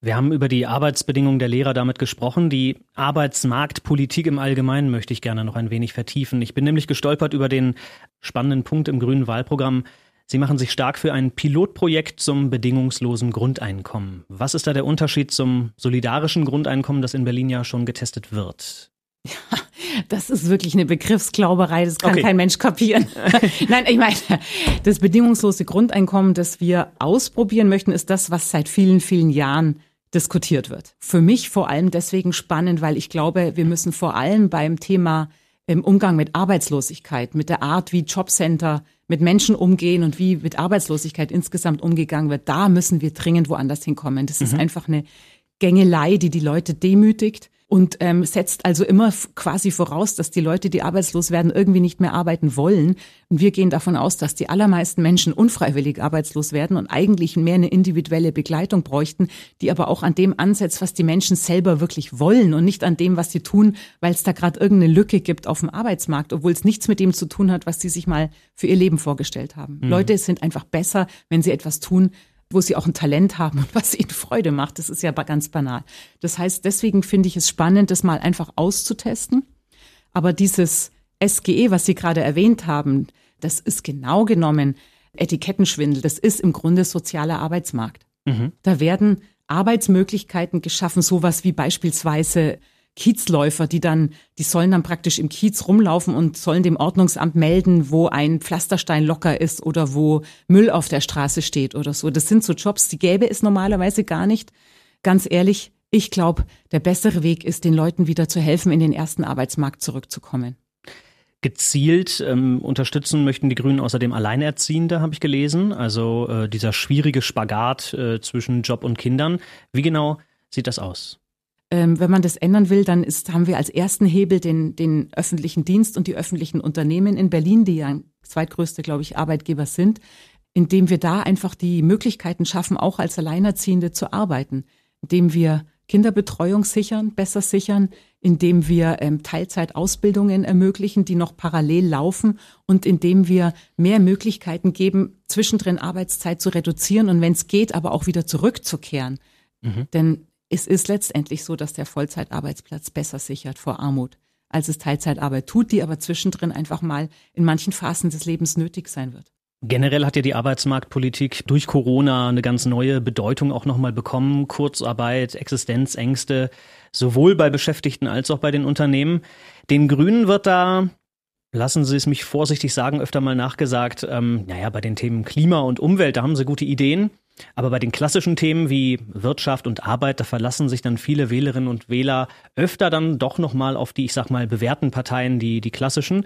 Wir haben über die Arbeitsbedingungen der Lehrer damit gesprochen. Die Arbeitsmarktpolitik im Allgemeinen möchte ich gerne noch ein wenig vertiefen. Ich bin nämlich gestolpert über den spannenden Punkt im grünen Wahlprogramm. Sie machen sich stark für ein Pilotprojekt zum bedingungslosen Grundeinkommen. Was ist da der Unterschied zum solidarischen Grundeinkommen, das in Berlin ja schon getestet wird? Ja, das ist wirklich eine Begriffsglauberei, das kann okay. kein Mensch kapieren. [LAUGHS] Nein, ich meine, das bedingungslose Grundeinkommen, das wir ausprobieren möchten, ist das, was seit vielen, vielen Jahren diskutiert wird. Für mich vor allem deswegen spannend, weil ich glaube, wir müssen vor allem beim Thema im Umgang mit Arbeitslosigkeit, mit der Art, wie Jobcenter mit Menschen umgehen und wie mit Arbeitslosigkeit insgesamt umgegangen wird, da müssen wir dringend woanders hinkommen. Das mhm. ist einfach eine Gängelei, die die Leute demütigt und ähm, setzt also immer quasi voraus, dass die Leute, die arbeitslos werden, irgendwie nicht mehr arbeiten wollen. Und wir gehen davon aus, dass die allermeisten Menschen unfreiwillig arbeitslos werden und eigentlich mehr eine individuelle Begleitung bräuchten, die aber auch an dem ansetzt, was die Menschen selber wirklich wollen und nicht an dem, was sie tun, weil es da gerade irgendeine Lücke gibt auf dem Arbeitsmarkt, obwohl es nichts mit dem zu tun hat, was sie sich mal für ihr Leben vorgestellt haben. Mhm. Leute sind einfach besser, wenn sie etwas tun, wo sie auch ein Talent haben und was ihnen Freude macht. Das ist ja ganz banal. Das heißt, deswegen finde ich es spannend, das mal einfach auszutesten. Aber dieses SGE, was Sie gerade erwähnt haben, das ist genau genommen Etikettenschwindel. Das ist im Grunde sozialer Arbeitsmarkt. Mhm. Da werden Arbeitsmöglichkeiten geschaffen, sowas wie beispielsweise Kiezläufer, die dann, die sollen dann praktisch im Kiez rumlaufen und sollen dem Ordnungsamt melden, wo ein Pflasterstein locker ist oder wo Müll auf der Straße steht oder so. Das sind so Jobs, die gäbe es normalerweise gar nicht. Ganz ehrlich, ich glaube, der bessere Weg ist, den Leuten wieder zu helfen, in den ersten Arbeitsmarkt zurückzukommen. Gezielt ähm, unterstützen möchten die Grünen außerdem Alleinerziehende, habe ich gelesen. Also äh, dieser schwierige Spagat äh, zwischen Job und Kindern. Wie genau sieht das aus? Ähm, wenn man das ändern will, dann ist, haben wir als ersten Hebel den, den öffentlichen Dienst und die öffentlichen Unternehmen in Berlin, die ja zweitgrößte, glaube ich, Arbeitgeber sind, indem wir da einfach die Möglichkeiten schaffen, auch als Alleinerziehende zu arbeiten, indem wir Kinderbetreuung sichern, besser sichern, indem wir ähm, Teilzeitausbildungen ermöglichen, die noch parallel laufen und indem wir mehr Möglichkeiten geben, zwischendrin Arbeitszeit zu reduzieren und wenn es geht, aber auch wieder zurückzukehren. Mhm. Denn es ist letztendlich so, dass der Vollzeitarbeitsplatz besser sichert vor Armut, als es Teilzeitarbeit tut, die aber zwischendrin einfach mal in manchen Phasen des Lebens nötig sein wird. Generell hat ja die Arbeitsmarktpolitik durch Corona eine ganz neue Bedeutung auch nochmal bekommen. Kurzarbeit, Existenzängste, sowohl bei Beschäftigten als auch bei den Unternehmen. Den Grünen wird da, lassen Sie es mich vorsichtig sagen, öfter mal nachgesagt, ähm, naja, bei den Themen Klima und Umwelt, da haben sie gute Ideen. Aber bei den klassischen Themen wie Wirtschaft und Arbeit, da verlassen sich dann viele Wählerinnen und Wähler öfter dann doch nochmal auf die, ich sag mal, bewährten Parteien, die, die klassischen.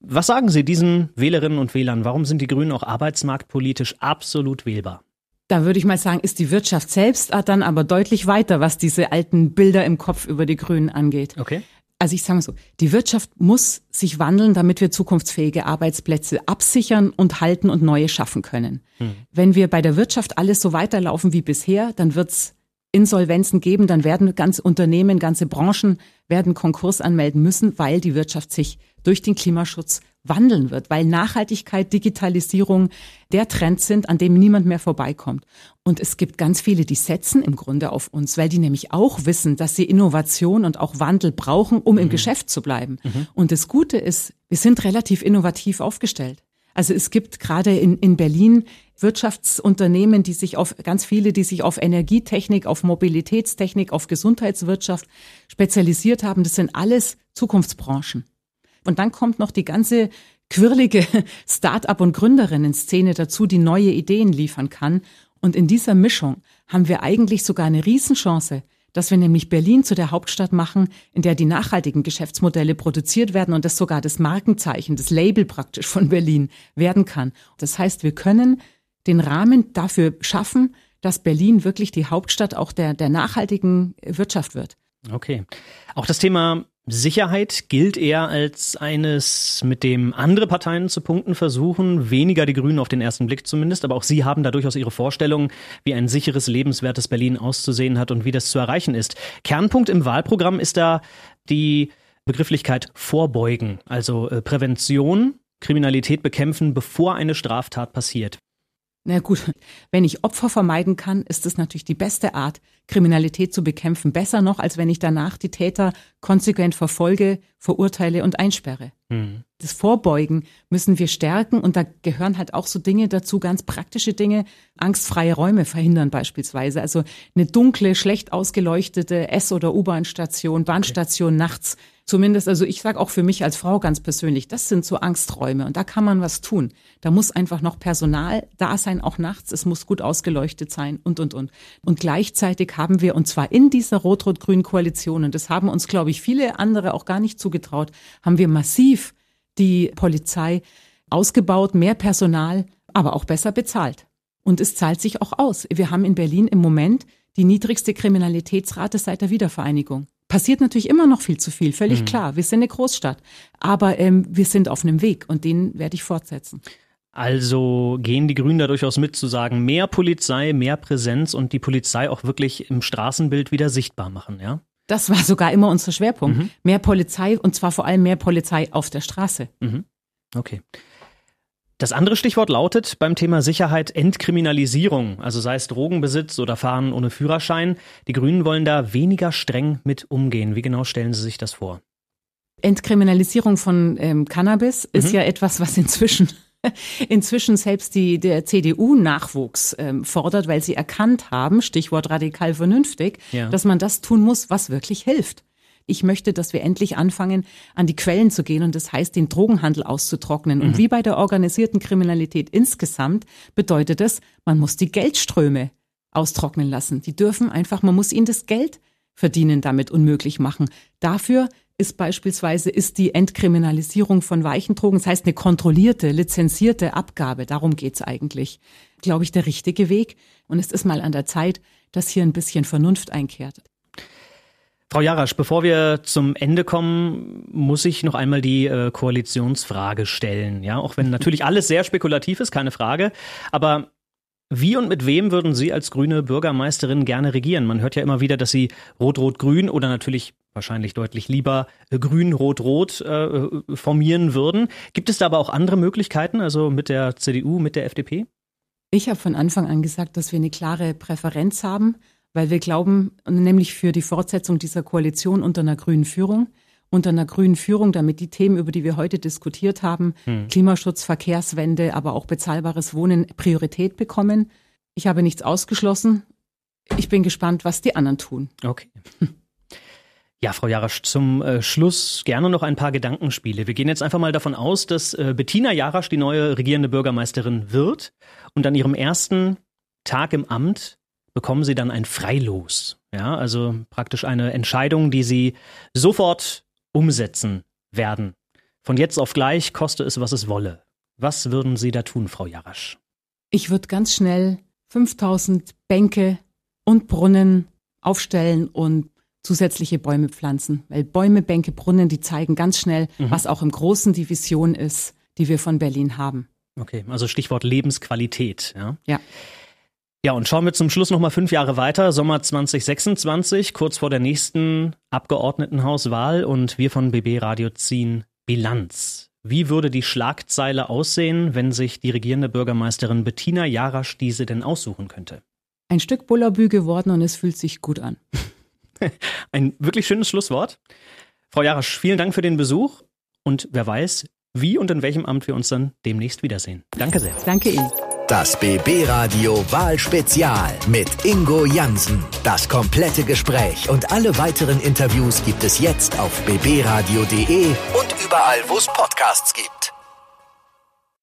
Was sagen Sie diesen Wählerinnen und Wählern? Warum sind die Grünen auch arbeitsmarktpolitisch absolut wählbar? Da würde ich mal sagen, ist die Wirtschaft selbst dann aber deutlich weiter, was diese alten Bilder im Kopf über die Grünen angeht. Okay. Also ich sage mal so, die Wirtschaft muss sich wandeln, damit wir zukunftsfähige Arbeitsplätze absichern und halten und neue schaffen können. Hm. Wenn wir bei der Wirtschaft alles so weiterlaufen wie bisher, dann wird's Insolvenzen geben, dann werden ganze Unternehmen, ganze Branchen werden Konkurs anmelden müssen, weil die Wirtschaft sich durch den Klimaschutz wandeln wird, weil Nachhaltigkeit, Digitalisierung der Trend sind, an dem niemand mehr vorbeikommt. Und es gibt ganz viele, die setzen im Grunde auf uns, weil die nämlich auch wissen, dass sie Innovation und auch Wandel brauchen, um mhm. im Geschäft zu bleiben. Mhm. Und das Gute ist, wir sind relativ innovativ aufgestellt. Also es gibt gerade in, in Berlin Wirtschaftsunternehmen, die sich auf, ganz viele, die sich auf Energietechnik, auf Mobilitätstechnik, auf Gesundheitswirtschaft spezialisiert haben. Das sind alles Zukunftsbranchen. Und dann kommt noch die ganze quirlige [LAUGHS] Start-up- und Gründerinnen-Szene dazu, die neue Ideen liefern kann. Und in dieser Mischung haben wir eigentlich sogar eine Riesenchance, dass wir nämlich Berlin zu der Hauptstadt machen, in der die nachhaltigen Geschäftsmodelle produziert werden und das sogar das Markenzeichen, das Label praktisch von Berlin werden kann. Das heißt, wir können den Rahmen dafür schaffen, dass Berlin wirklich die Hauptstadt auch der, der nachhaltigen Wirtschaft wird. Okay. Auch das Thema Sicherheit gilt eher als eines, mit dem andere Parteien zu punkten versuchen, weniger die Grünen auf den ersten Blick zumindest, aber auch sie haben da durchaus ihre Vorstellungen, wie ein sicheres, lebenswertes Berlin auszusehen hat und wie das zu erreichen ist. Kernpunkt im Wahlprogramm ist da die Begrifflichkeit Vorbeugen, also äh, Prävention, Kriminalität bekämpfen, bevor eine Straftat passiert. Na gut, wenn ich Opfer vermeiden kann, ist es natürlich die beste Art, Kriminalität zu bekämpfen. Besser noch, als wenn ich danach die Täter konsequent verfolge, verurteile und einsperre. Mhm. Das Vorbeugen müssen wir stärken und da gehören halt auch so Dinge dazu, ganz praktische Dinge, angstfreie Räume verhindern beispielsweise. Also eine dunkle, schlecht ausgeleuchtete S- oder U-Bahn-Station, Bahnstation okay. nachts Zumindest, also ich sage auch für mich als Frau ganz persönlich, das sind so Angsträume und da kann man was tun. Da muss einfach noch Personal da sein, auch nachts. Es muss gut ausgeleuchtet sein und, und, und. Und gleichzeitig haben wir, und zwar in dieser rot-rot-grünen Koalition, und das haben uns, glaube ich, viele andere auch gar nicht zugetraut, haben wir massiv die Polizei ausgebaut, mehr Personal, aber auch besser bezahlt. Und es zahlt sich auch aus. Wir haben in Berlin im Moment die niedrigste Kriminalitätsrate seit der Wiedervereinigung. Passiert natürlich immer noch viel zu viel, völlig mhm. klar. Wir sind eine Großstadt. Aber ähm, wir sind auf einem Weg und den werde ich fortsetzen. Also gehen die Grünen da durchaus mit zu sagen, mehr Polizei, mehr Präsenz und die Polizei auch wirklich im Straßenbild wieder sichtbar machen, ja? Das war sogar immer unser Schwerpunkt. Mhm. Mehr Polizei und zwar vor allem mehr Polizei auf der Straße. Mhm. Okay. Das andere Stichwort lautet beim Thema Sicherheit Entkriminalisierung, also sei es Drogenbesitz oder Fahren ohne Führerschein. Die Grünen wollen da weniger streng mit umgehen. Wie genau stellen Sie sich das vor? Entkriminalisierung von ähm, Cannabis mhm. ist ja etwas, was inzwischen [LAUGHS] inzwischen selbst die, der CDU-Nachwuchs ähm, fordert, weil sie erkannt haben, Stichwort radikal vernünftig, ja. dass man das tun muss, was wirklich hilft. Ich möchte, dass wir endlich anfangen, an die Quellen zu gehen und das heißt, den Drogenhandel auszutrocknen. Mhm. Und wie bei der organisierten Kriminalität insgesamt bedeutet das, man muss die Geldströme austrocknen lassen. Die dürfen einfach, man muss ihnen das Geld verdienen damit unmöglich machen. Dafür ist beispielsweise ist die Entkriminalisierung von weichen Drogen, das heißt eine kontrollierte, lizenzierte Abgabe, darum geht's eigentlich, glaube ich, der richtige Weg. Und es ist mal an der Zeit, dass hier ein bisschen Vernunft einkehrt. Frau Jarasch, bevor wir zum Ende kommen, muss ich noch einmal die äh, Koalitionsfrage stellen. Ja, auch wenn natürlich [LAUGHS] alles sehr spekulativ ist, keine Frage. Aber Wie und mit wem würden Sie als grüne Bürgermeisterin gerne regieren? Man hört ja immer wieder, dass Sie Rot-Rot-Grün oder natürlich wahrscheinlich deutlich lieber Grün-Rot-Rot äh, formieren würden. Gibt es da aber auch andere Möglichkeiten, also mit der CDU, mit der FDP? Ich habe von Anfang an gesagt, dass wir eine klare Präferenz haben, weil wir glauben, nämlich für die Fortsetzung dieser Koalition unter einer grünen Führung, unter einer grünen Führung, damit die Themen, über die wir heute diskutiert haben, hm. Klimaschutz, Verkehrswende, aber auch bezahlbares Wohnen Priorität bekommen. Ich habe nichts ausgeschlossen. Ich bin gespannt, was die anderen tun. Okay. Ja, Frau Jarasch, zum äh, Schluss gerne noch ein paar Gedankenspiele. Wir gehen jetzt einfach mal davon aus, dass äh, Bettina Jarasch die neue regierende Bürgermeisterin wird und an ihrem ersten Tag im Amt bekommen sie dann ein Freilos. Ja, also praktisch eine Entscheidung, die sie sofort umsetzen werden. Von jetzt auf gleich, koste es, was es wolle. Was würden Sie da tun, Frau Jarasch? Ich würde ganz schnell 5000 Bänke und Brunnen aufstellen und zusätzliche Bäume pflanzen. Weil Bäume, Bänke, Brunnen, die zeigen ganz schnell, mhm. was auch im Großen die Vision ist, die wir von Berlin haben. Okay, also Stichwort Lebensqualität. Ja. ja. Ja, und schauen wir zum Schluss nochmal fünf Jahre weiter, Sommer 2026, kurz vor der nächsten Abgeordnetenhauswahl und wir von BB Radio ziehen Bilanz. Wie würde die Schlagzeile aussehen, wenn sich die regierende Bürgermeisterin Bettina Jarasch diese denn aussuchen könnte? Ein Stück Bullabü geworden und es fühlt sich gut an. [LAUGHS] Ein wirklich schönes Schlusswort. Frau Jarasch, vielen Dank für den Besuch und wer weiß, wie und in welchem Amt wir uns dann demnächst wiedersehen. Danke sehr. Danke Ihnen. Das BB Radio Wahlspezial mit Ingo Jansen. Das komplette Gespräch und alle weiteren Interviews gibt es jetzt auf bbradio.de und überall, wo es Podcasts gibt.